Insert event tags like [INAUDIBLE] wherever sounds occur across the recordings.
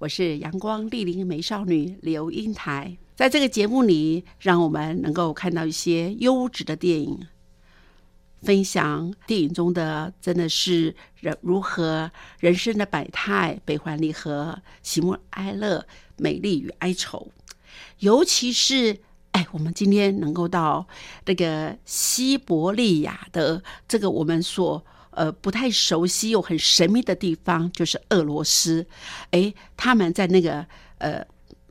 我是阳光丽丽美少女刘英台，在这个节目里，让我们能够看到一些优质的电影，分享电影中的真的是人如何人生的百态、悲欢离合、喜怒哀乐、美丽与哀愁，尤其是。哎，我们今天能够到那个西伯利亚的这个我们所呃不太熟悉又很神秘的地方，就是俄罗斯。哎，他们在那个呃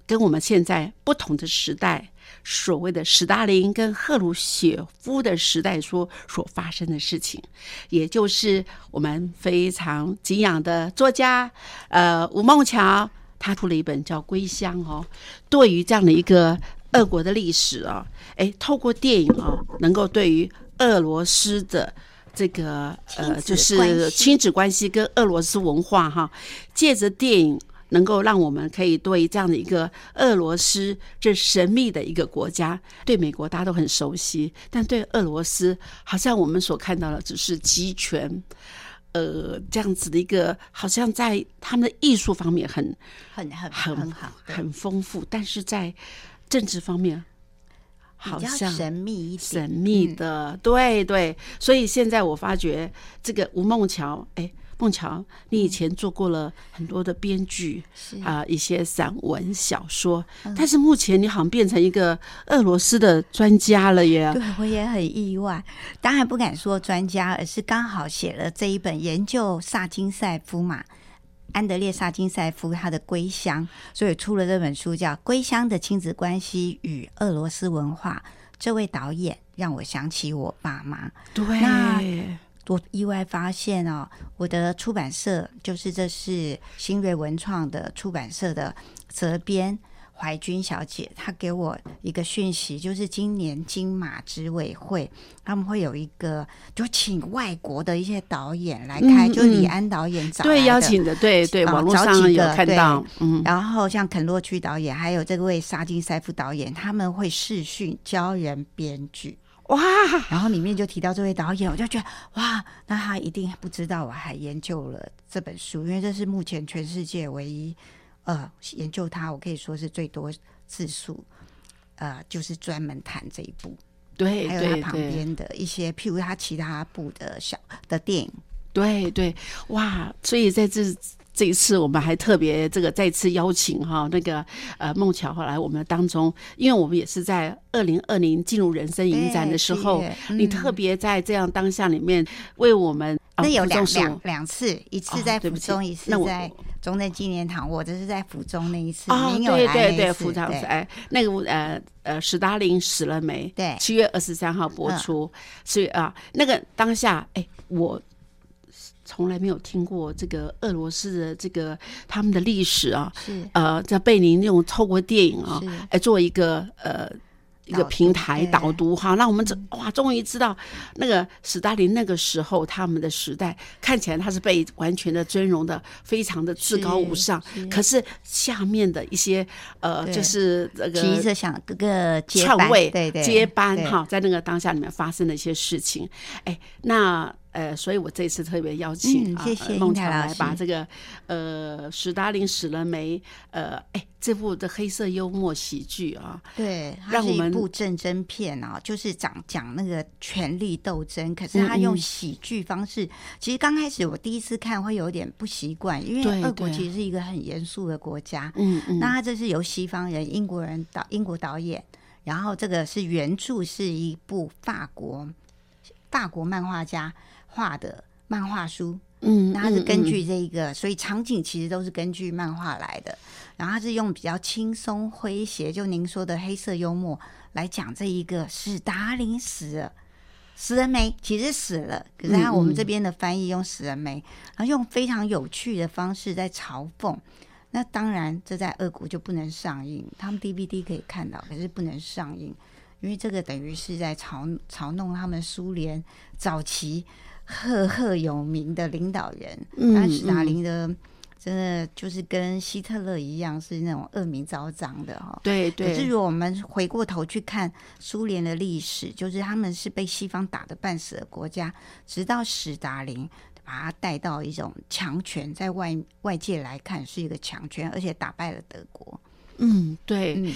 跟我们现在不同的时代，所谓的史大林跟赫鲁雪夫的时代所所发生的事情，也就是我们非常敬仰的作家呃吴梦桥，他出了一本叫《归乡》哦，对于这样的一个。俄国的历史啊，哎，透过电影啊，能够对于俄罗斯的这个呃，就是亲子关系跟俄罗斯文化哈，借着电影能够让我们可以对这样的一个俄罗斯这神秘的一个国家，对美国大家都很熟悉，但对俄罗斯好像我们所看到的只是集权，呃，这样子的一个，好像在他们的艺术方面很很很很好，很丰富，但是在政治方面好像神秘一点，神秘的，对对。所以现在我发觉，这个吴梦桥，哎，梦桥，你以前做过了很多的编剧啊，一些散文小说，但是目前你好像变成一个俄罗斯的专家了耶。对我也很意外，当然不敢说专家，而是刚好写了这一本研究萨金塞夫嘛。安德烈·萨金塞夫他的《归乡》，所以出了这本书叫《归乡的亲子关系与俄罗斯文化》。这位导演让我想起我爸妈。对，那我意外发现哦，我的出版社就是这是新锐文创的出版社的责编。怀君小姐，她给我一个讯息，就是今年金马执委会他们会有一个，就请外国的一些导演来开，就李安导演找对邀请的，对对，网络上有看到，嗯，然后像肯洛区导演，还有这位沙金塞夫导演，他们会视讯教人编剧，哇，然后里面就提到这位导演，我就觉得哇，那他一定不知道我还研究了这本书，因为这是目前全世界唯一。呃，研究它，我可以说是最多次数，呃，就是专门谈这一部，对，还有他旁边的一些，譬如他其他部的小的电影，对对，哇，所以在这。这一次我们还特别这个再次邀请哈那个呃孟乔来我们当中，因为我们也是在二零二零进入人生影展的时候，你特别在这样当下里面为我们那有两两两次，一次在福中，一次在中正纪念堂。我这是在府中那一次，哦，对对对，府中哎，那个呃呃史达林死了没？对，七月二十三号播出，所以啊，那个当下哎我。从来没有听过这个俄罗斯的这个他们的历史啊，是呃，在被您用透过电影啊，来做一个呃一个平台导读哈，那我们这哇，终于知道那个史大林那个时候他们的时代，看起来他是被完全的尊荣的，非常的至高无上，可是下面的一些呃，就是这个急着想各个篡位对对接班哈，在那个当下里面发生的一些事情，哎，那。呃，所以我这次特别邀请、谢谢孟强来把这个呃史达林死了没？呃，哎，这部的黑色幽默喜剧啊，对，它是一让我们部战争片啊，就是讲讲那个权力斗争，可是他用喜剧方式。其实刚开始我第一次看会有点不习惯，因为俄国其实是一个很严肃的国家。嗯嗯，那他这是由西方人、英国人导英国导演，然后这个是原著是一部法国法国漫画家画的漫画书，嗯，那它是根嗯据这一个，所以场景其实都是根据漫画来的。然后它是用比较轻松诙谐，就您说的黑色幽默来讲这一个史达林死了。死了没？其实死了，可是他我们这边的翻译用死了没，然后用非常有趣的方式在嘲讽。那当然，这在俄国就不能上映，他们 DVD 可以看到，可是不能上映，因为这个等于是在嘲嘲弄他们苏联早期赫赫有名的领导人。嗯那史达林的真的就是跟希特勒一样，是那种恶名昭彰的哈。对对可是对，如果我们回过头去看苏联的历史，就是他们是被西方打得半死的国家，直到史达林把他带到一种强权，在外外界来看是一个强权，而且打败了德国。嗯对，嗯，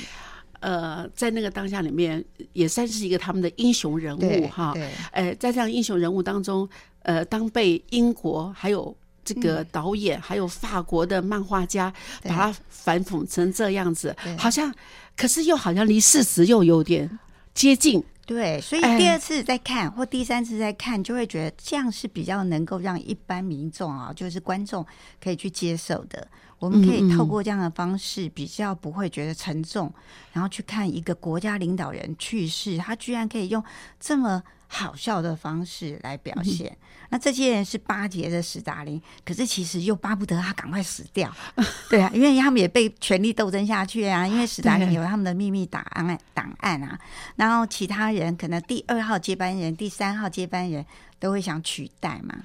呃，在那个当下里面，也算是一个他们的英雄人物哈。对呃，在这样英雄人物当中，呃，当被英国还有这个嗯导演，还有法国的漫画家把他反讽成这样子，好像，可是又好像离事实又有点接近。对，所以哎第二次再看、或第三次再看，就会觉得这样是比较能够让一般民众啊，就是观众可以去接受的。我们可以透过这样的方式，比较不会觉得沉重，然后去看一个国家领导人去世，他居然可以用这么好笑的方式来表嗯现。那这些人是巴结着史达林，可是其实又巴不得他赶快死掉，[LAUGHS] 对啊，因为他们也被权力斗争下去啊。因为史达林有他们的秘密档案档案啊，然后其他人可能第二号接班人、第三号接班人都会想取代嘛，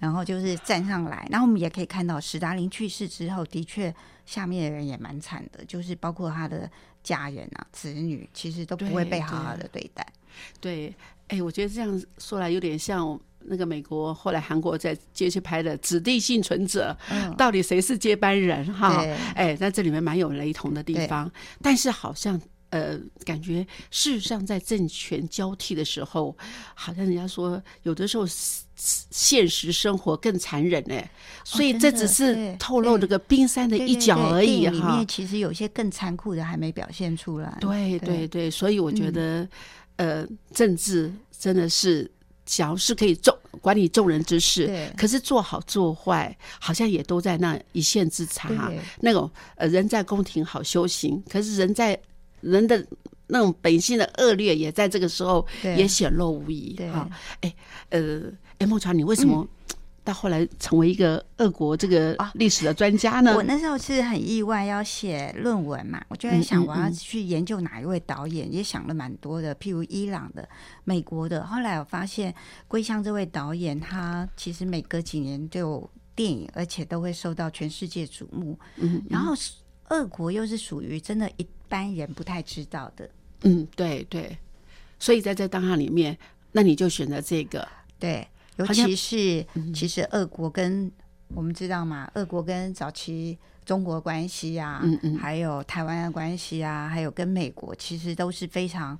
然后就是站上来。然后我们也可以看到，史达林去世之后，的确下面的人也蛮惨的，就是包括他的家人啊、子女，其实都不会被好好的对待。对，哎，我觉得这样说来有点像那个美国后来韩国在接去拍的《指定幸存者》，嗯，到底谁是接班人哈？哎，在这里面蛮有雷同的地方，但是好像。呃，感觉事实上在政权交替的时候，好像人家说有的时候现实生活更残忍哎，所以这只是透露这个冰山的一角而已电影里面。其实有些更残酷的还没表现出来。对对对，所以我觉嗯得，呃，政治真的是，只要是可以众管理众人之事，可是做好做坏，好像也都在那一线之差。那种呃，人在宫廷好修行，可是人在人的那种本性的恶劣，也在这个时候也显露无遗。对。哈，哎，呃，哎，孟川，你为什么到后来成为一个俄国这个啊。历史的专家呢？我那时候是很意外要写论文嘛，我就在嗯想我要去研究哪一位导演，也想了蛮多的，譬如伊朗的、美国的。后来我发现归乡这位导演，他其实每隔几年就有电影，而且都会受到全世界瞩目。嗯，然后是俄国又是属于真的一般人不太知道的，嗯，对对，所以在这当下里面，那你就选择这个，对，尤其是嗯其实俄国跟我们知道嘛，俄国跟早期中国关系啊，嗯嗯还有台湾的关系啊，还有跟美国，其实都是非常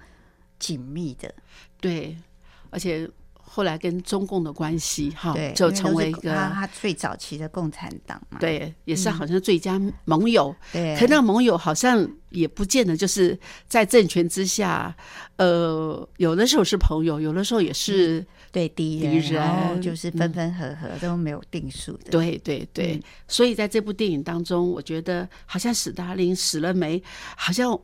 紧密的。对，而且后来跟中共的关系哈，，就成为一个他他最早期的共产党嘛。对，也是好像最佳盟友。对，可那个盟友好像也不见得就是在政权之下，呃，有的时候是朋友，有的时候也是，对敌敌人，然后就是分分合合都没有定数的。对对对。嗯所以在这部电影当中，我觉得好像史达林死了没？好像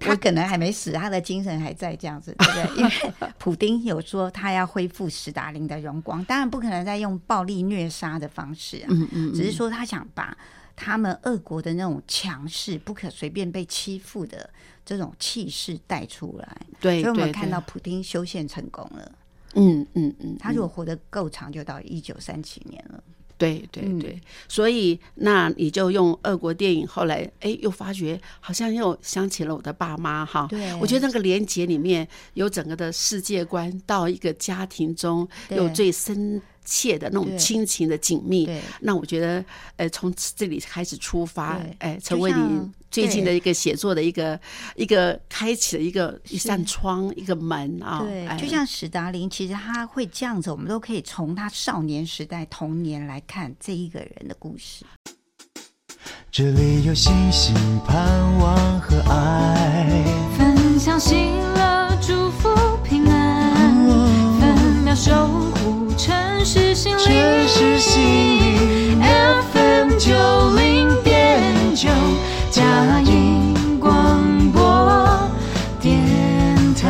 他可能还没死，他的精神还在这样子，对不对？[LAUGHS] 因为普丁有说他要恢复史达林的荣光，当然不可能再用暴力虐杀的方式啊，嗯嗯，只是说他想把他们俄国的那种强势、不可随便被欺负的这种气势带出来。对所以我们看到普丁修宪成功了，嗯嗯嗯，他如果活得够长，就到一九三七年了。对对嗯。对，所以那你就用俄国电影，后来哎又发觉好像又想起了我的爸妈哈。对。我觉得那个连结里面有整个的世界观，到一个家庭中有最深切的那种亲情的紧密。对。那我觉得，呃，从这里开始出发，哎，就成为你像最近的一个写作的一个一个开启的一个一扇窗，一个门啊。对，哎就像史达林，其实他会这样子，我们都可以从他少年时代、童年来看这一个人的故事。这里有星星、盼望和爱。分享喜乐，祝福平安，分秒守护城市心城灵。市心灵 FM 九零佳音广播电台。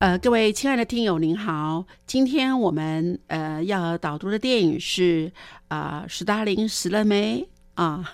呃，各位亲爱的听友，您好，今天我们呃要导读的电影是啊、史达林死了没啊？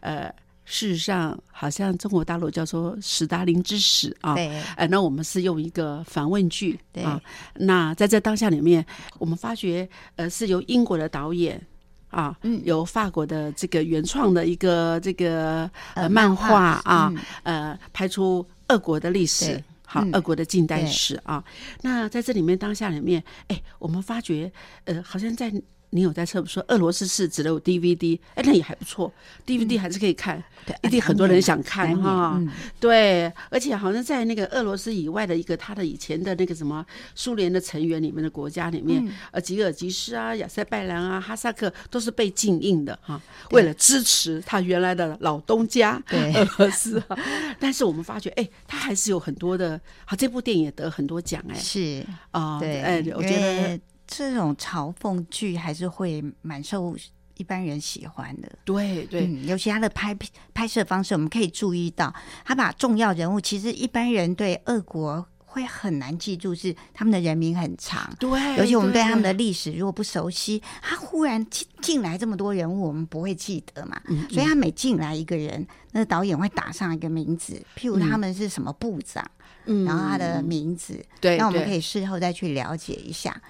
呃，事实上好像中国大陆叫做史达林之死啊。对呃，那我们是用一个反问句对啊。那在这当下里面，我们发觉呃是由英国的导演。啊，嗯。由法国的这个原创的一个这个呃呃漫漫画画啊，嗯。呃，拍出俄国的历史，好，嗯。俄国的近代史啊。那在这里面当下里面，哎，我们发觉，呃，好像在你有在侧说俄罗斯是只有 DVD，哎，那也还不错，DVD 还是可以看，对一定很多人想看哈。嗯对，而且好像在那个俄罗斯以外的一个他的以前的那个什么苏联的成员里面的国家里面，呃，吉尔吉斯啊、亚塞拜然啊、哈萨克都是被禁映的哈，为了支持他原来的老东家对。俄罗斯啊。但是我们发觉，哎，他还是有很多的，好，这部电影也得很多奖哎。是，啊，对，哎，我觉得为这种嘲讽剧还是会蛮受一般人喜欢的。对对，嗯，尤其他的拍拍摄方式，我们可以注意到，他把重要人物，其实一般人对俄国会很难记住，是他们的人名很长。对，尤其我们对他们的对历史如果不熟悉，他忽然进进来这么多人物，我们不会记得嘛。嗯所以他每进来一个人，那导演会打上一个名字，譬如他们是什么部长，嗯然后他的名字，对，那我们可以事后再去了解一下。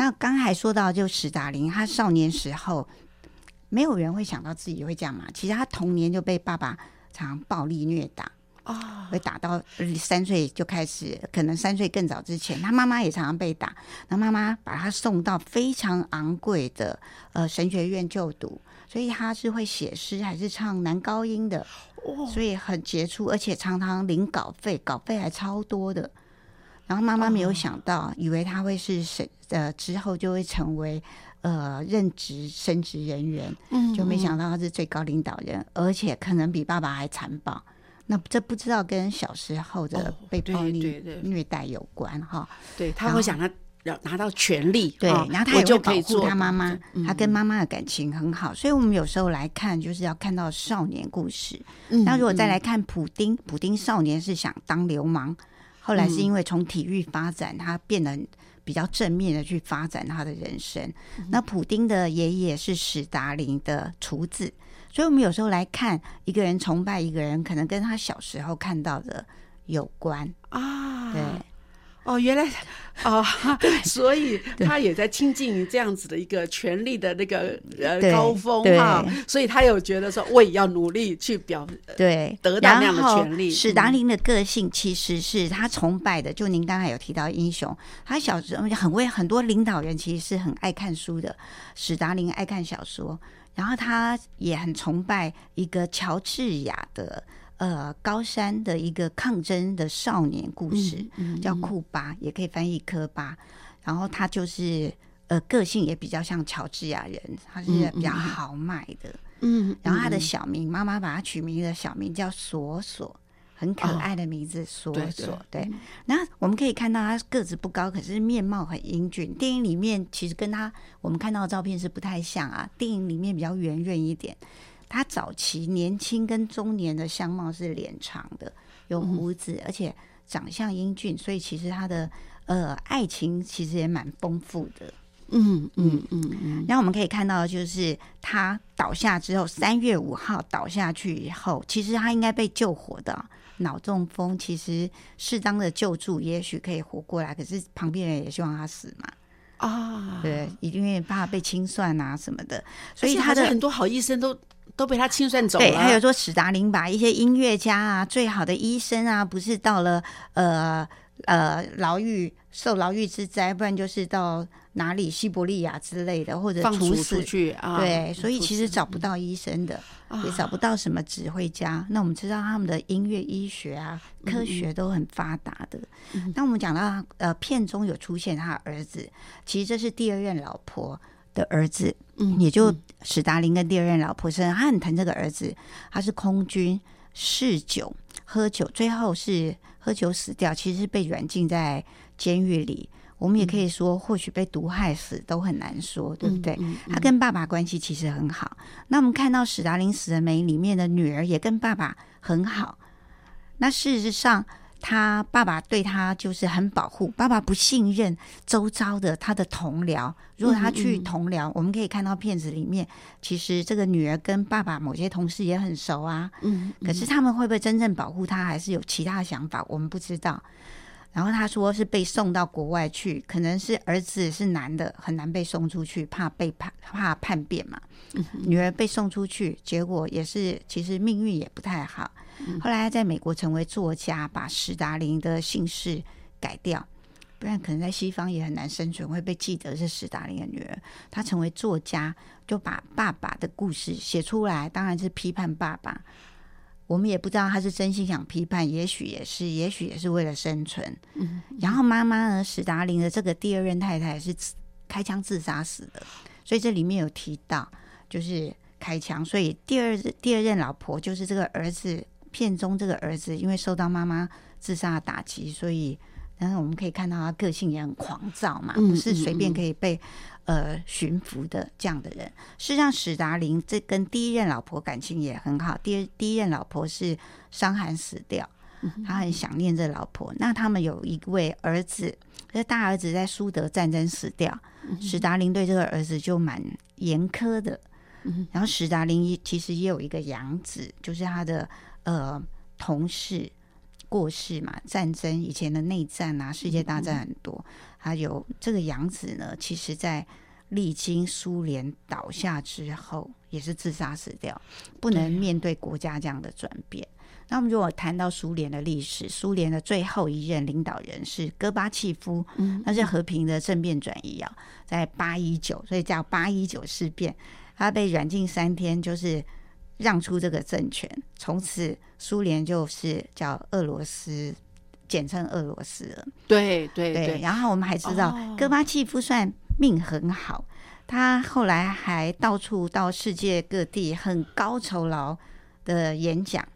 那刚才说到，就史达林，他少年时候，没有人会想到自己会这样嘛。其实他童年就被爸爸常常暴力虐打，啊，会打到呃三岁就开始，可能三岁更早之前，他妈妈也常常被打。那妈妈把他送到非常昂贵的呃神学院就读，所以他是会写诗还是唱男高音的，所以很杰出，而且常常领稿费，稿费还超多的。然后妈妈没有想到，以为他会是神呃之后就会成为呃任职升职人员，嗯就没想到他是最高领导人，而且可能比爸爸还残暴。那这不知道跟小时候的被暴力虐待有关哈？对，他会想他要拿到权力，对啊，然后他也就保护可以做他妈妈，嗯他跟妈妈的感情很好，所以我们有时候来看，就是要看到少年故事。嗯那如果再来看普丁，普丁少年是想当流氓，后来是因为从体育发展，他变得比较正面的去发展他的人生。那普丁的爷爷是史达林的厨子，所以我们有时候来看一个人崇拜一个人，可能跟他小时候看到的有关。啊，对，哦，原来哦，[LAUGHS] [LAUGHS] 所以他也在亲近于这样子的一个权力的那个呃高峰对哈，所以他有觉得说我也要努力去表对，得到那样的权利史达林的个性其实是他崇拜的，就您刚才有提到英雄，他小时候很为很多领导人其实是很爱看书的，史达林爱看小说，然后他也很崇拜一个乔治亚的。呃，高山的一个抗争的少年故事，嗯叫库巴，也可以翻译科巴。然后他就是呃，个性也比较像乔治亚人，他是比较豪迈的。嗯，然后他的嗯小名，妈妈把他取名的小名叫索索，很可爱的名字，索对索。对对，那我们可以看到他个子不高，可是面貌很英俊。电影里面其实跟他我们看到的照片是不太像啊，电影里面比较圆润一点。他早期年轻跟中年的相貌是脸长的，有胡子，而且长相英俊，所以其实他的呃爱情其实也蛮丰富的。嗯嗯嗯嗯，然后我们可以看到，就是他倒下之后，三月五号倒下去以后，其实他应该被救活的。脑中风其实适当的救助，也许可以活过来。可是旁边人也希望他死嘛，啊，对，因为怕被清算啊什么的，所以他的很多好医生都都被他清算走了，对，还有说史达林把一些音乐家啊、最好的医生啊，不是到了呃呃牢狱受牢狱之灾，不然就是到哪里西伯利亚之类的，或者处死出。去啊，对，所以其实找不到医生的，啊也找不到什么指挥家。那我们知道他们的音乐、医学啊、嗯科学都很发达的。那我们讲到呃，片中有出现他儿子，其实这是第二任老婆的儿子，嗯也就史达林跟第二任老婆生的，他很疼这个儿子，他是空军嗜酒喝酒，最后是喝酒死掉，其实是被软禁在监狱里。我们也可以说，或许被毒害死都很难说，对不对？嗯他跟爸爸关系其实很好。那我们看到史达林死了没里面的女儿也跟爸爸很好。那事实上，他爸爸对他就是很保护，爸爸不信任周遭的他的同僚。如果他去嗯嗯同僚，我们可以看到片子里面，其实这个女儿跟爸爸某些同事也很熟啊。嗯，可是他们会不会真正保护他，还是有其他的想法？我们不知道。然后他说是被送到国外去，可能是儿子是男的，很难被送出去，怕被叛怕叛变嘛。女儿被送出去，结果也是其实命运也不太好。后来他在美国成为作家，把史达林的姓氏改掉，不然可能在西方也很难生存，会被记得是史达林的女儿。他成为作家，就把爸爸的故事写出来，当然是批判爸爸。我们也不知道他是真心想批判，也许也是，也许也是为了生存。嗯，然后妈妈呢，史达林的这个第二任太太是自开枪自杀死的，所以这里面有提到就是开枪，所以第二第二任老婆就是这个儿子片中这个儿子，因为受到妈妈自杀的打击，所以然后我们可以看到他个性也很狂躁嘛，嗯不是随便可以被呃驯服的这样的人。事实上，史达林这跟第一任老婆感情也很好，第二第一任老婆是伤寒死掉。他很想念这老婆。那他们有一位儿子，这大儿子在苏德战争死掉，史达林对这个儿子就蛮严苛的。然后史达林也其实也有一个养子，就是他的呃同事过世嘛，战争以前的内战啊，世界大战很多，还有这个杨子呢，其实在历经苏联倒下之后，也是自杀死掉，不能面对国家这样的转变。那我们如果谈到苏联的历史，苏联的最后一任领导人是戈巴契夫，那是和平的政变转移啊，在八一九，所以叫八一九事变，他被软禁三天，就是让出这个政权，从此苏联就是叫俄罗斯，简称俄罗斯了。对对对，对，然后我们还知道、哦戈巴契夫算命很好，他后来还到处到世界各地很高酬劳的演讲，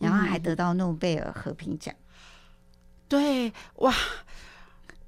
然后还得到诺贝尔和平奖。对，哇！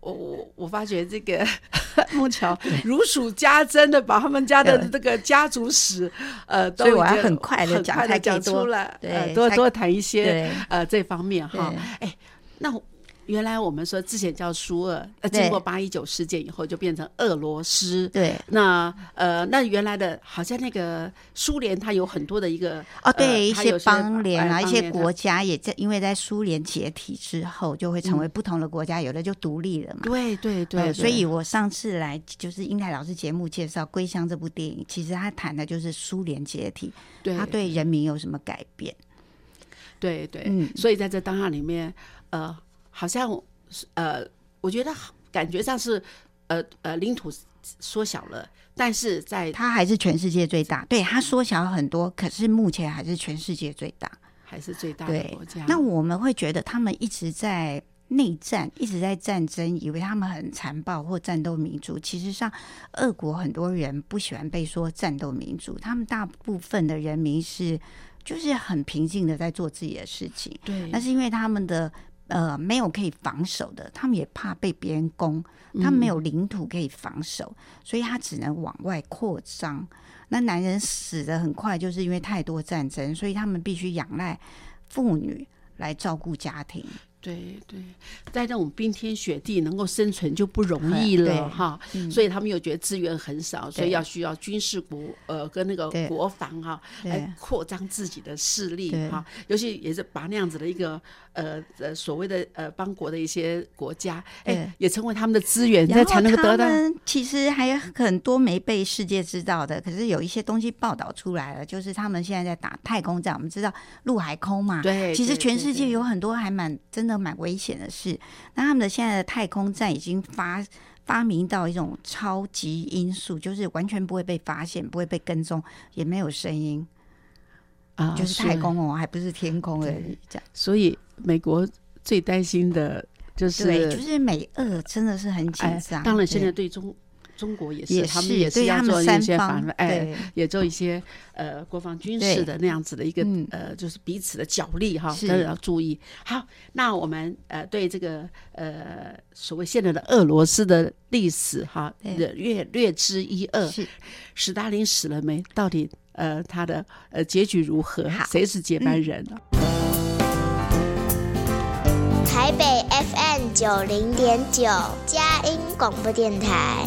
我我我发觉这个 [LAUGHS] 木桥如数家珍的把他们家的这个家族史，呃，都所以我要很快的很快地讲出来，呃对才多多谈一些呃这方面哈。哎，那我原来我们说之前叫苏俄，呃，对经过八一九事件以后就变成俄罗斯。对，那呃，那原来的好像那个苏联，它有很多的一个哦，对，一些邦联啊，哎一些国家也在，因为在苏联解体之后，就会成为不同的国家，有的就独立了嘛。对对对，所以我上次来就是英台老师节目介绍《归乡》这部电影，其实他谈的就是苏联解体，对。他对人民有什么改变？对对，嗯。所以在这当下里面，呃，好像呃，我觉得感觉上是呃呃领土缩小了，但是在它还是全世界最大，对它缩小很多，可是目前还是全世界最大。还是最大的国家。那我们会觉得他们一直在内战，一直在战争，以为他们很残暴或战斗民族。其实上，俄国很多人不喜欢被说战斗民族，他们大部分的人民是就是很平静的在做自己的事情。对，那是因为他们的呃没有可以防守的，他们也怕被别人攻，他们没有领土可以防守，所以他只能往外扩张。那男人死的很快，就是因为太多战争，所以他们必须仰赖妇女来照顾家庭。对对，在那种冰天雪地能够生存就不容易了哈，嗯。所以他们又觉得资源很少，所以要需要军事国呃跟那个国防哈对。来扩张自己的势力对。哈，尤其也是把那样子的一个呃呃所谓的呃邦国的一些国家，哎，也成为他们的资源，然后才才能够得到。他们其实还有很多没被世界知道的，可是有一些东西报道出来了，就是他们现在在打太空战。我们知道陆海空嘛，对，其实全世界有很多还蛮真的蛮危险的事。那他们的现在的太空站已经发发明到一种超级音速，就是完全不会被发现，不会被跟踪，也没有声音，啊就是太空哦，还不是天空而已。这样所以美国最担心的就是，对，就是美俄真的是很紧哎张。，当然现在对对中中国也是，也他们也对他们要做一些反，哎，也做一些呃国防军事的那样子的一个嗯呃，就是彼此的角力哈，是都要注意。好，那我们呃对这个呃所谓现在的俄罗斯的历史哈，略略略知一二。是史大林死了没？到底呃他的呃结局如何好？谁是接班人呢？台北 FM 九零点九，佳音广播电台；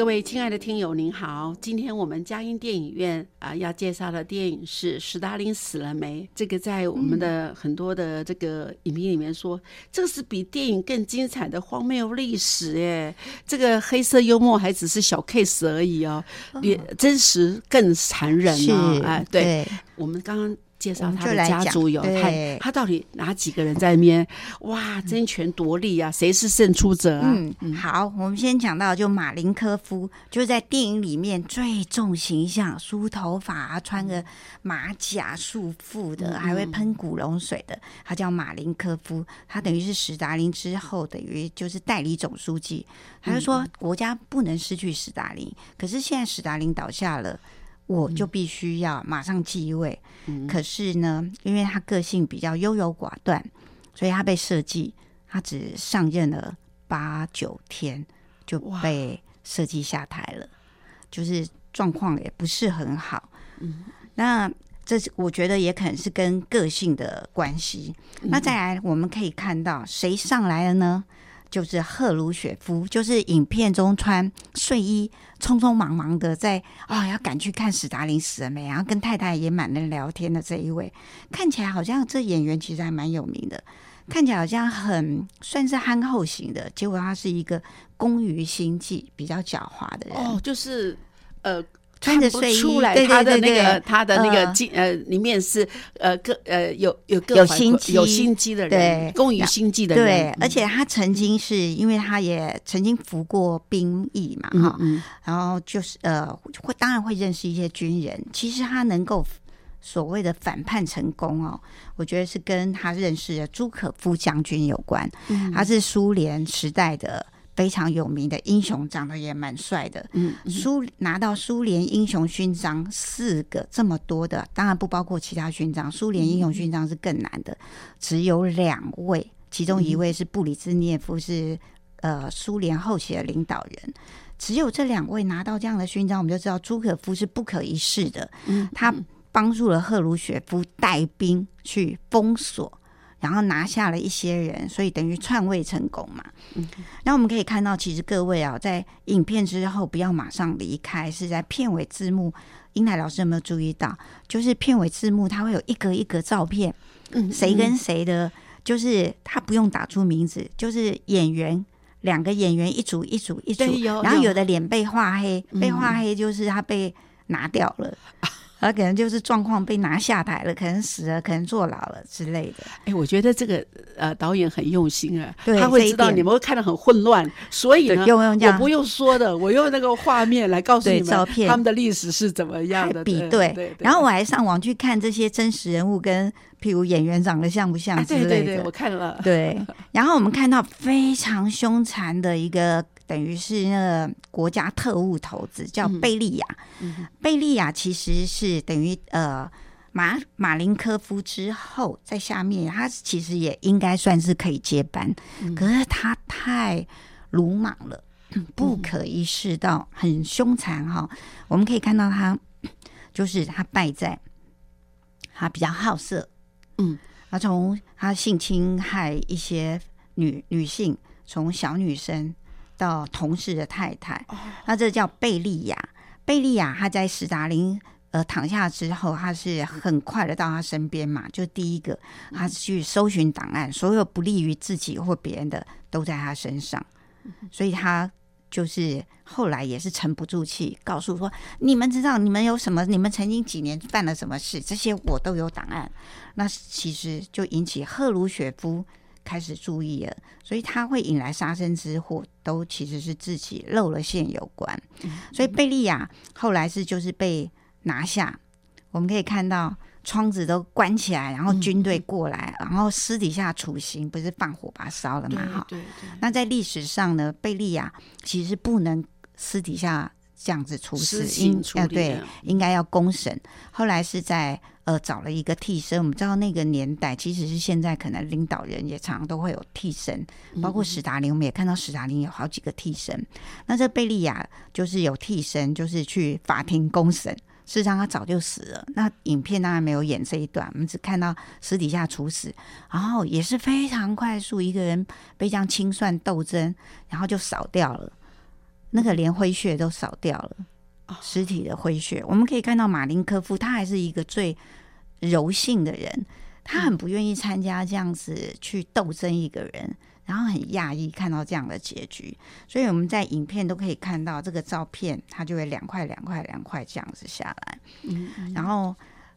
各位亲爱的听友，您好！今天我们佳音电影院啊、要介绍的电影是《史达林死了没》。这个在我们的很多的这个影评里面说，这个是比电影更精彩的荒谬历史哎！这个黑色幽默还只是小 case 而已哦，也真实更残忍啊哦！哎，对，对我们刚刚介绍他的家族有对他他到底哪几个人在那边？哇，争权夺利啊，谁是胜出者啊？嗯，好，我们先讲到就马林科夫，就是在电影里面最重形象，梳头发啊，穿个马甲束缚的，还会喷古龙水的，他叫马林科夫，他等于是史达林之后，等于就是代理总书记。他就说国家不能失去史达林，可是现在史达林倒下了。我就必须要马上继位，可是呢，因为他个性比较优柔寡断，所以他被设计，他只上任了八九天就被设计下台了，就是状况也不是很好。嗯，那这是我觉得也可能是跟个性的关系。那再来，我们可以看到谁上来了呢？就是赫鲁雪夫，就是影片中穿睡衣、匆匆忙忙的在啊、要赶去看史达林死了没，然后跟太太也满人聊天的这一位，看起来好像这演员其实还蛮有名的，看起来好像很算是憨厚型的，结果他是一个工于心计、比较狡猾的人。哦，就是呃。穿着睡衣出来对对他的那个他的那个呃经呃里面是呃各呃有有各有心机。有心机的人，对。工于心计的人，对，嗯。而且他曾经是因为他也曾经服过兵役嘛，哈、然后就是呃，会当然会认识一些军人。其实他能够所谓的反叛成功哦，我觉得是跟他认识的朱可夫将军有关。嗯。他是苏联时代的非常有名的英雄，长得也蛮帅的。嗯苏拿到苏联英雄勋章四个，这么多的，当然不包括其他勋章。苏联英雄勋章是更难的，只有两位，其中一位是布里兹涅夫，是呃苏联后期的领导人。只有这两位拿到这样的勋章，我们就知道朱可夫是不可一世的。嗯他帮助了赫鲁雪夫带兵去封锁，然后拿下了一些人，所以等于篡位成功嘛。嗯然后我们可以看到，其实各位啊，在影片之后不要马上离开，是在片尾字幕。英台老师有没有注意到？就是片尾字幕，它会有一格一格照片，嗯谁跟谁的，就是他不用打出名字，就是演员。两个演员一组一组一组，然后有有的脸被画黑，嗯被画黑就是他被拿掉了，他可能就是状况被拿下台了，可能死了，可能坐牢了之类的。哎，我觉得这个呃导演很用心啊，对他会知道你们会看得很混乱，所以呢，我不用说的，我用那个画面来告诉你们照片。他们的历史是怎么样的，比对，对，然后我还上网去看这些真实人物跟譬如演员长得像不像哎之类的。对对对，我看了，对，然后我们看到非常凶残的一个，等于是那个国家特务头子，叫嗯。贝利亚。嗯贝利亚其实是等于呃马马林科夫之后，在下面他其实也应该算是可以接班，嗯。可是他太鲁莽了。不可一世到很凶残哈，我们可以看到他，[CLEARS THROAT] 就是他败在他比较好色，嗯，他从他性侵害一些女女性，从小女生到同事的太太，哦那这叫贝利亚。贝利亚他在史达林呃躺下之后，他是很快的到他身边嘛，就第一个他去搜寻档案，所有不利于自己或别人的都在他身上，所以他。就是后来也是沉不住气，告诉说：“你们知道你们有什么？你们曾经几年犯了什么事？这些我都有档案。”那其实就引起赫鲁雪夫开始注意了，所以他会引来杀身之祸，都其实是自己露了线有关。所以贝利亚后来是就是被拿下，我们可以看到。窗子都关起来，然后军队过来，然后私底下处刑，不是放火把它烧了嘛？哈，对对。那在历史上呢，贝利亚其实不能私底下这样子处死，应啊对，应该要公审。后来是在呃找了一个替身，我们知道那个年代，其实是现在，可能领导人也常常都会有替身，包括史达林，我们也看到史达林有好几个替身。那这贝利亚就是有替身，就是去法庭公审。事实上，他早就死了。那影片当然没有演这一段，我们只看到私底下处死，然后也是非常快速，一个人被这样清算斗争，然后就扫掉了，那个连灰屑都扫掉了，尸体的灰血。我们可以看到马林科夫，他还是一个最柔性的人，他很不愿意参加这样子去斗争一个人。然后很讶异看到这样的结局，所以我们在影片都可以看到这个照片，它就会两块两块两块这样子下来。嗯，然后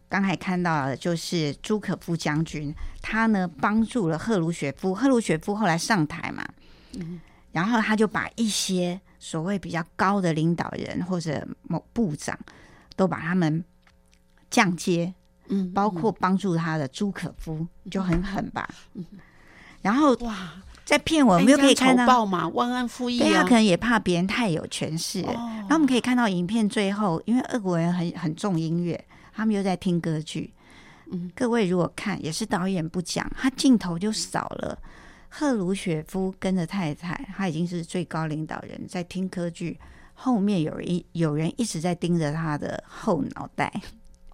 刚才看到的就是朱可夫将军，他呢帮助了赫鲁雪夫，赫鲁雪夫后来上台嘛，嗯，然后他就把一些所谓比较高的领导人或者某部长都把他们降阶，嗯，包括帮助他的朱可夫就很狠吧，嗯，然后哇。在骗我们，又可以看到嘛，忘恩负义。对他可能也怕别人太有权势。然后我们可以看到影片最后，因为俄国人很很重音乐，他们又在听歌剧。嗯，各位如果看，也是导演不讲，他镜头就少了赫鲁雪夫跟着太太，他已经是最高领导人，在听歌剧，后面有人有人一直在盯着他的后脑袋。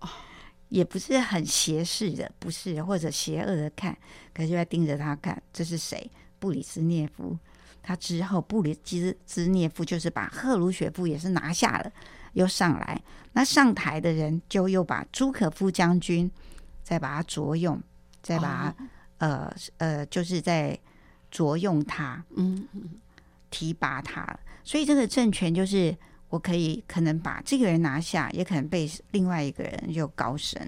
哦，[LAUGHS] 也不是很斜视的，不是或者邪恶的看，可是就在盯着他看，这是谁？布里斯涅夫，他之后布里兹兹涅夫就是把赫鲁雪夫也是拿下了，又上来。那上台的人就又把朱可夫将军再把他着用，再把他呃呃，就是在着用他，嗯，提拔他。所以这个政权就是我可以可能把这个人拿下，也可能被另外一个人就高升。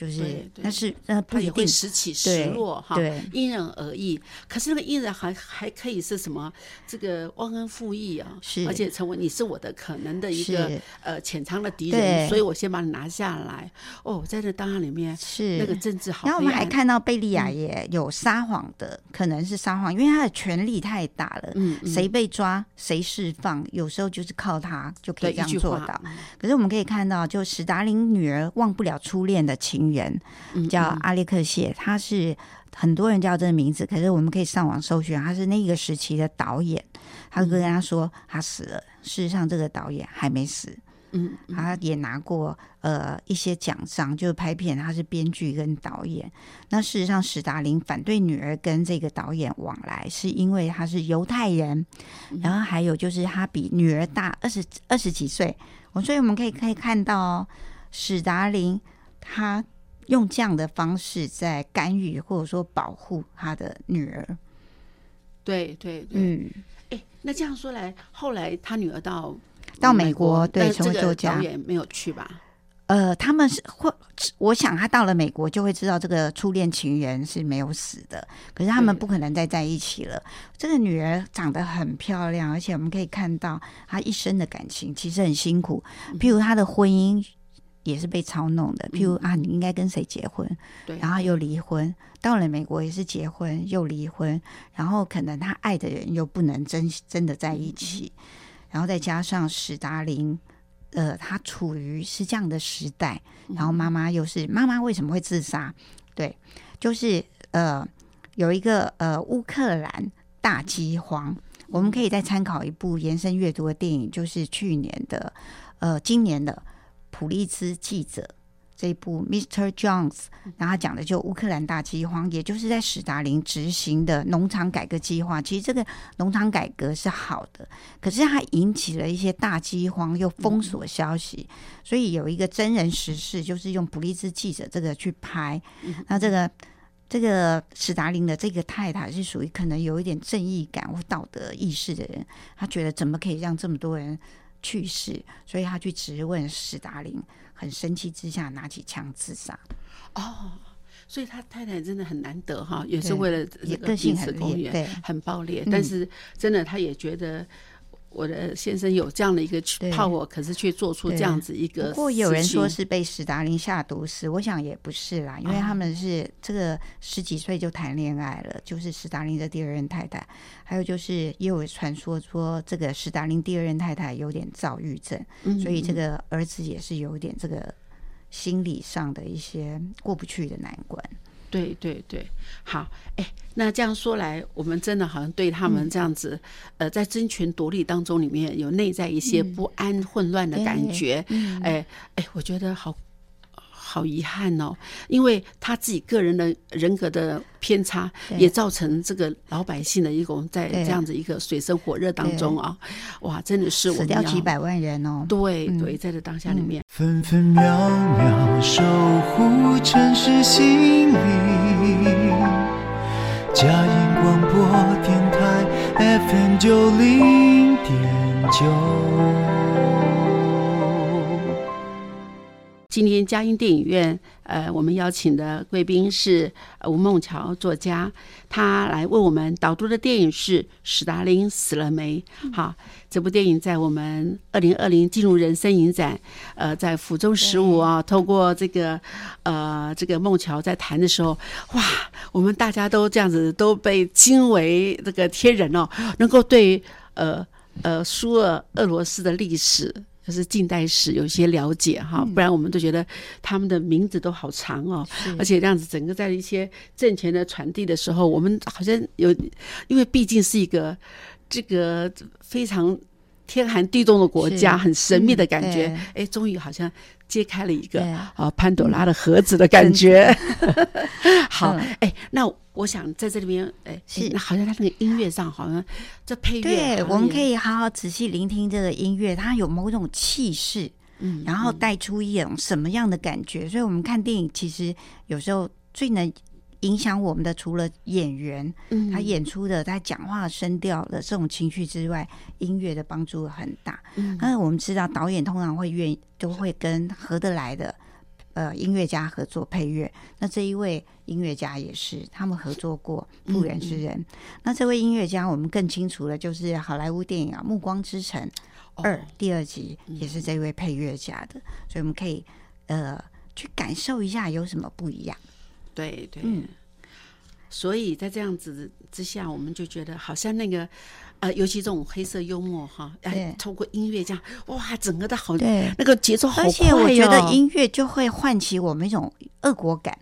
就是，但是那不一定时起时落哈，对，因人而异。可是那个因人还还可以是什么？这个忘恩负义啊，是，而且成为你是我的可能的一个呃潜藏的敌人，所以我先把你拿下来。哦，在这档案里面是那个政治好。然后我们还看到贝利亚也有撒谎的，可能是撒谎，因为他的权力太大了。嗯，谁被抓谁释放，有时候就是靠他就可以这样做到。可是我们可以看到，就史达林女儿忘不了初恋的情。人叫阿列克谢，他是很多人叫这个名字，可是我们可以上网搜寻，他是那个时期的导演。他就跟他说他死了，事实上这个导演还没死，嗯，他也拿过呃一些奖章，就是拍片，他是编剧跟导演。那事实上，史达林反对女儿跟这个导演往来，是因为他是犹太人，然后还有就是他比女儿大二十二十几岁，我所以我们可以可以看到史达林他。用这样的方式在干预或者说保护他的女儿，对对对，嗯，哎，那这样说来，后来他女儿到到美国，对，成为作家也没有去吧？呃，他们是会我想他到了美国就会知道这个初恋情人是没有死的，可是他们不可能再在一起了。这个女儿长得很漂亮，而且我们可以看到她一生的感情其实很辛苦，譬如她的婚姻。也是被操弄的，譬如啊，你应该跟谁结婚，然后又离婚，到了美国也是结婚又离婚，然后可能他爱的人又不能真真的在一起，然后再加上史达林，呃，他处于是这样的时代，然后妈妈又是妈妈为什么会自杀？对，就是呃，有一个呃乌克兰大饥荒，我们可以再参考一部延伸阅读的电影，就是去年的呃今年的。普利兹记者这部《Mr. Jones》，然后他讲的就乌克兰大饥荒，也就是在史达林执行的农场改革计划。其实这个农场改革是好的，可是它引起了一些大饥荒，又封锁消息，所以有一个真人实事，就是用普利兹记者这个去拍。那这个这个史达林的这个太太是属于可能有一点正义感或道德意识的人，他觉得怎么可以让这么多人去世，所以他去质问史达林，很生气之下拿起枪自杀。哦，所以他太太真的很难得哈，也是为了这也个个性很彼此公园烈对很暴烈，嗯但是真的他也觉得。我的先生有这样的一个对 power，可是却做出这样子一个。不过有人说，是被史达林下毒死，我想也不是啦，因为他们是这个十几岁就谈恋爱了，就是史达林的第二任太太。还有就是也有传说说，这个史达林第二任太太有点躁郁症，嗯所以这个儿子也是有点这个心理上的一些过不去的难关。对对对，好，哎，那这样说来，我们真的好像对他们嗯。这样子，呃，在争权夺利当中，里面有内在一些不安、混乱的感觉，嗯。哎哎，我觉得好好遗憾哦，因为他自己个人的人格的偏差，也造成这个老百姓的一种在这样子一个水深火热当中啊，哇，真的是我死们要掉几百万人哦。嗯对对，在这当下里面，分分秒秒守护城市心灵。佳音广播电台 FM 九零点九。今天嘉音电影院，呃，我们邀请的贵宾是呃吴梦桥作家，他来为我们导读的电影是《史达林死了没》。好，这部电影在我们二零二零进入人生影展，呃，在府中十五啊，透过这个呃这个梦桥在谈的时候，哇，我们大家都这样子都被惊为这个天人哦，能够对呃呃苏俄俄罗斯的历史。就是近代史有一些了解哈，不然我们都觉得他们的名字都好长哦，而且这样子整个在一些政权的传递的时候，我们好像有，因为毕竟是一个这个非常天寒地冻的国家，很神秘的感嗯觉，哎，终于好像揭开了一个啊潘朵拉的盒子的感觉。[LAUGHS] [LAUGHS] 好嗯，哎，那我想在这里面，哎，是好像他那个音乐上好像这配乐，对，我们可以，好好仔细聆听这个音乐，它有某种气势，嗯然后带出一种什么样的感觉。所以，我们看电影其实有时候最能影响我们的，除了演员嗯他演出的、他讲话的声调的这种情绪之外，音乐的帮助很大。嗯那我们知道，导演通常会愿意都会跟合得来的。呃，音乐家合作配乐，那这一位音乐家也是，他们合作过《不忍之人》那这位音乐家，我们更清楚的就是好莱坞电影啊，《暮光之城二》哦第二集也是这位配乐家的，所以我们可以呃去感受一下有什么不一样。对对，嗯。所以在这样子之下，我们就觉得好像那个呃，尤其这种黑色幽默哈，哎对，透过音乐这样，哇，整个的好，对那个节奏好快、哦，而且我觉得音乐就会唤起我们一种恶国感。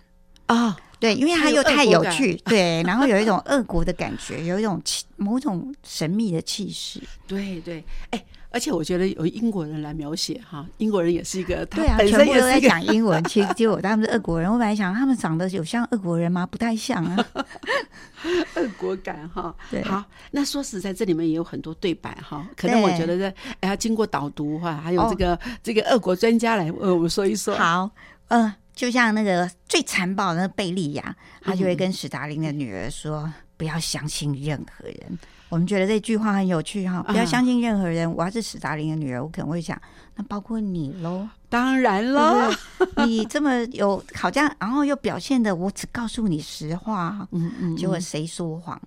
啊，对，因为它又太有趣，对，然后有一种 [LAUGHS] 恶国的感觉，有一种气某种神秘的气势。对对，哎，而且我觉得有英国人来描写哈，英国人也是一个，他对啊，本全部都在讲英文。其实结果他们是俄国人，我本来想他们长得有像俄国人吗？不太像啊。[LAUGHS] 俄国感哈。对好，那说实在，这里面也有很多对白哈，可能我对觉得在哎，要经过导读哈，还有哦这个、这个俄国专家来为我们说一说。好，嗯、就像那个最残暴的那个贝利亚，他就会跟史达林的女儿说：“不要相信任何人。”我们觉得这句话很有趣哈，不要相信任何人。我要是史达林的女儿，我可能会想，那包括你喽，当然对了，不对？你这么有好像，然后又表现的我只告诉你实话，嗯嗯，结果谁说谎？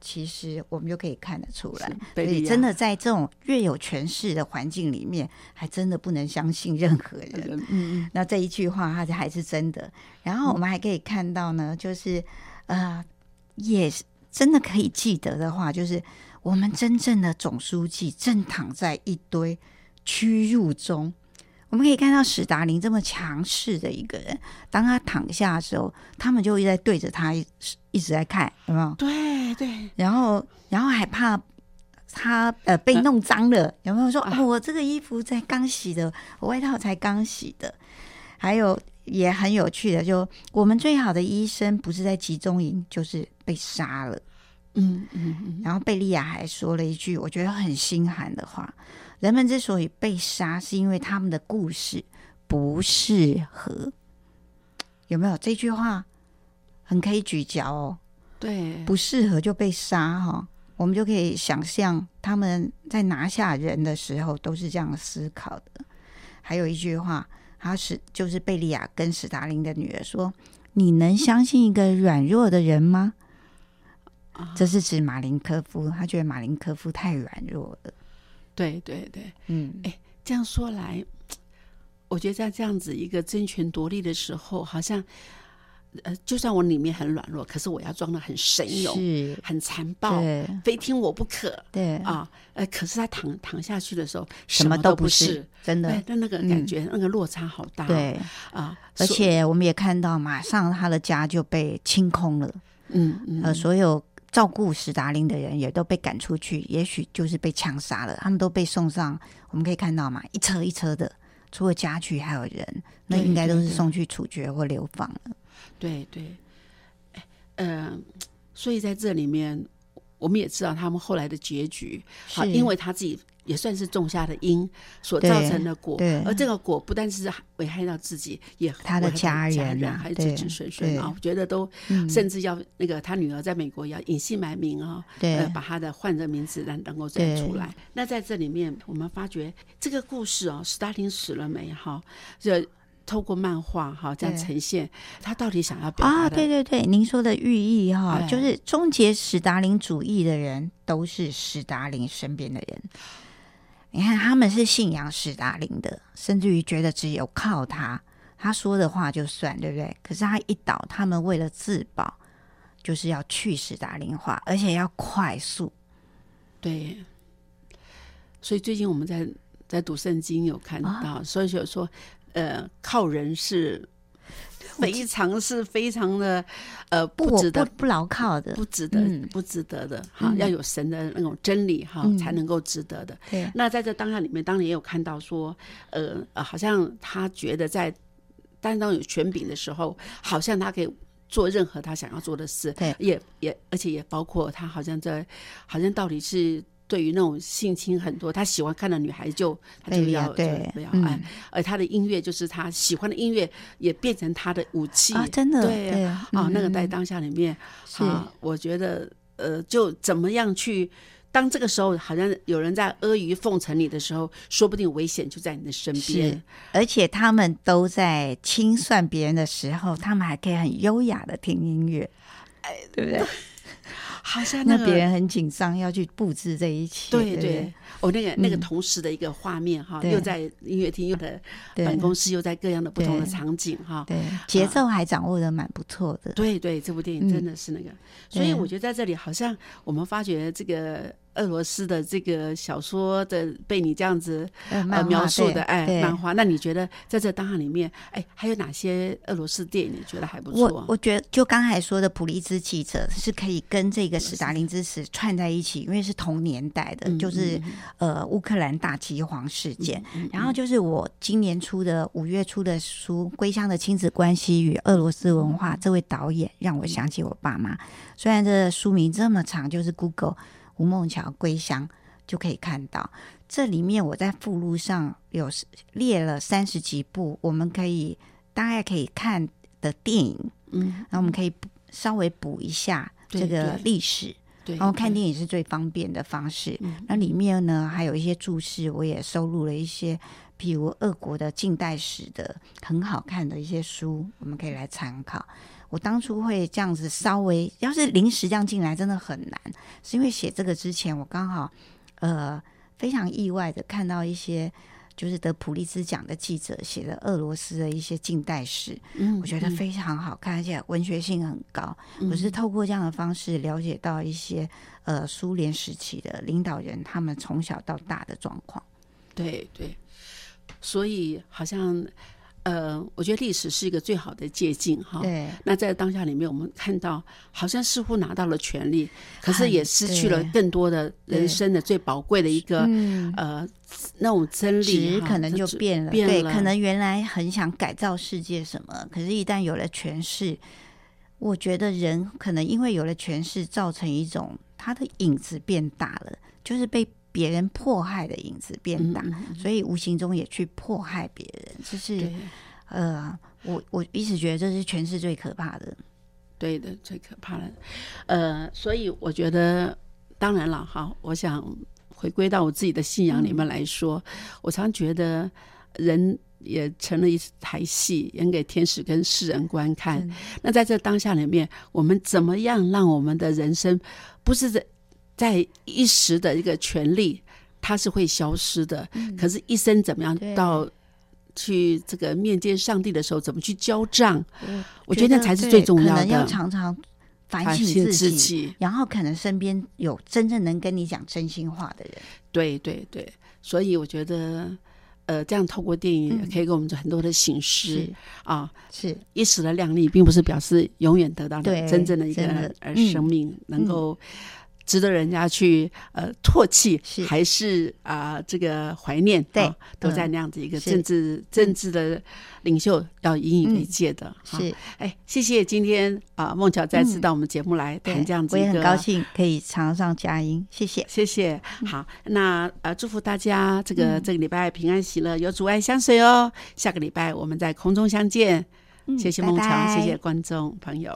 其实我们就可以看得出来，所以真的在这种越有权势的环境里面，还真的不能相信任何人。嗯嗯那这一句话，它还是真的。然后我们还可以看到呢，就是呃，也是真的可以记得的话，就是我们真正的总书记正躺在一堆屈辱中。我们可以看到史达林这么强势的一个人，当他躺下的时候，他们就一直在对着他一一直在看，有没有？对对，然后，然后还怕他呃被弄脏了，有没有说、啊哦，我这个衣服才刚洗的，我外套才刚洗的，还有也很有趣的，就我们最好的医生不是在集中营，就是被杀了。嗯嗯嗯，然后贝利亚还说了一句我觉得很心寒的话：人们之所以被杀，是因为他们的故事不适合。有没有这句话很可以咀嚼哦？对，不适合就被杀哈，我们就可以想象他们在拿下人的时候都是这样思考的。还有一句话，他是就是贝利亚跟史达林的女儿说：“你能相信一个软弱的人吗？”啊这是指马林科夫，他觉得马林科夫太软弱了。对对对，嗯，哎这样说来，我觉得在这样子一个争权夺利的时候，好像呃，就算我里面很软弱，可是我要装的很神勇、是，很残暴，非听我不可对，啊！呃，可是他躺躺下去的时候，什么都不是。真的对，。但那个感觉，那个落差好大。对，啊，而且我们也看到，马上他的家就被清空了，嗯嗯，呃，所有照顾史达林的人也都被赶出去，也许就是被枪杀了，他们都被送上，我们可以看到嘛，一车一车的，除了家具还有人，那应该都是送去处决或流放了。对对，嗯呃，所以在这里面，我们也知道他们后来的结局，好，是。因为他自己也算是种下的因所造成的果，对而这个果不但是危害到自己，也他的家家人啊还有对子子孙孙啊，我觉得都嗯，甚至要那个他女儿在美国要隐姓埋名啊，呃，对把他的换个名字让能够再出来。那在这里面，我们发觉这个故事哦，史达林死了没？哈，这透过漫画哈这样呈现，他到底想要表啊，达的？对对对，您说的寓意哈，哎就是终结史达林主义的人都是史达林身边的人。你看，他们是信仰史达林的，甚至于觉得只有靠他，他说的话就算，对不对？可是他一倒，他们为了自保，就是要去史达林化，而且要快速。对，所以最近我们在在读圣经有看到，啊所以就说，呃，靠人是非常是非常的呃不，值得不不牢靠的，不值得、嗯不值得的哈，嗯要有神的那种真理哈，嗯才能够值得的。对那在这当下里面，当然也有看到说，呃，呃好像他觉得在担当有权柄的时候，好像他可以做任何他想要做的事，对也也而且也包括他好像在，好像到底是。对于那种性侵很多，他喜欢看的女孩就他就要对不要嗯爱，而他的音乐就是他喜欢的音乐，也变成他的武器啊，真的对对啊，那个在嗯当下里面，是啊，我觉得呃，就怎么样去，当这个时候好像有人在阿谀奉承你的时候，说不定危险就在你的身是边。，而且他们都在清算别人的时候，他们还可以很优雅的听音乐，哎，对不对？[LAUGHS] 好像那别人很紧张，要去布置这一切。对对对对，哦，那个那个嗯同时的一个画面哈，又在音乐厅，又在办公室，又在各样的不同的场景哈。对，节奏还掌握的蛮不错的。对对，这部电影嗯真的是那个，所以我觉得在这里好像我们发觉这个俄罗斯的这个小说的被你这样子描述的哎漫画，那你觉得在这档案里面，哎，还有哪些俄罗斯电影你觉得还不我错？我觉得，就刚才说的普利兹记者是可以跟这个史达林之死串在一起，因为是同年代的，嗯就是嗯呃乌克兰大饥荒事件。嗯然后就是我今年出的五月初的书《归乡的亲子关系与俄罗斯文化》，这位导演让我想起我爸妈。虽然这书名这么长，就是 Google 吴孟桥归乡就可以看到。这里面我在附录上有列了三十几部，我们可以大概可以看的电影，嗯，然后我们可以稍微补一下对这个对历史，然后看对电影是最方便的方式。嗯那里面呢还有一些注释，我也收录了一些，譬如俄国的近代史的很好看的一些书，我们可以来参考。我当初会这样子稍微，要是临时这样进来，真的很难，是因为写这个之前，我刚好呃非常意外的看到一些。就是得普利兹奖的记者写的俄罗斯的一些近代史，嗯我觉得非常好看，而且文学性很高。嗯我是透过这样的方式了解到一些呃苏联时期的领导人他们从小到大的状况。对对，所以好像呃，我觉得历史是一个最好的借鉴哈。对，那在当下里面，我们看到好像似乎拿到了权利，可是也失去了更多的人生的最宝贵的一个嗯。呃那种真理可能就变了，对，变了。可能原来很想改造世界什么，可是一旦有了权势，我觉得人可能因为有了权势，造成一种他的影子变大了，就是被别人迫害的影子变大，所以无形中也去迫害别人，就是呃，我我一直觉得这是全是最可怕的，对的，最可怕的。呃，所以我觉得，当然了哈，我想回归到我自己的信仰里面来说，我常觉得人也成了一台戏，演给天使跟世人观看。那在这当下里面，我们怎么样让我们的人生不是在在一时的一个权利，它是会消失的，可是一生怎么样到去这个面见上帝的时候，怎么去交账？我我觉得那才是最重要可能要常常反反省省自己，自己然后可能身边有真正能跟你讲真心话的人。对对对，所以我觉得，呃，这样透过电影嗯。可以给我们很多的醒示、是。啊，是，一时的亮丽，并不是表示永远得到的真正的一个生命能够。值得人家去呃唾弃，是还是啊、这个怀念？对啊都在嗯那样子一个政治、政治的领袖要引以为戒的。哈是，哎，谢谢今天啊、孟乔再次嗯到我们节目来谈这样子一个，我也很高兴可以常上佳音，谢谢。谢谢，好，那呃，祝福大家这个、嗯这个礼拜平安喜乐，有阻碍相随哦。下个礼拜我们在空中相见，嗯谢谢孟乔，拜拜谢谢观众朋友。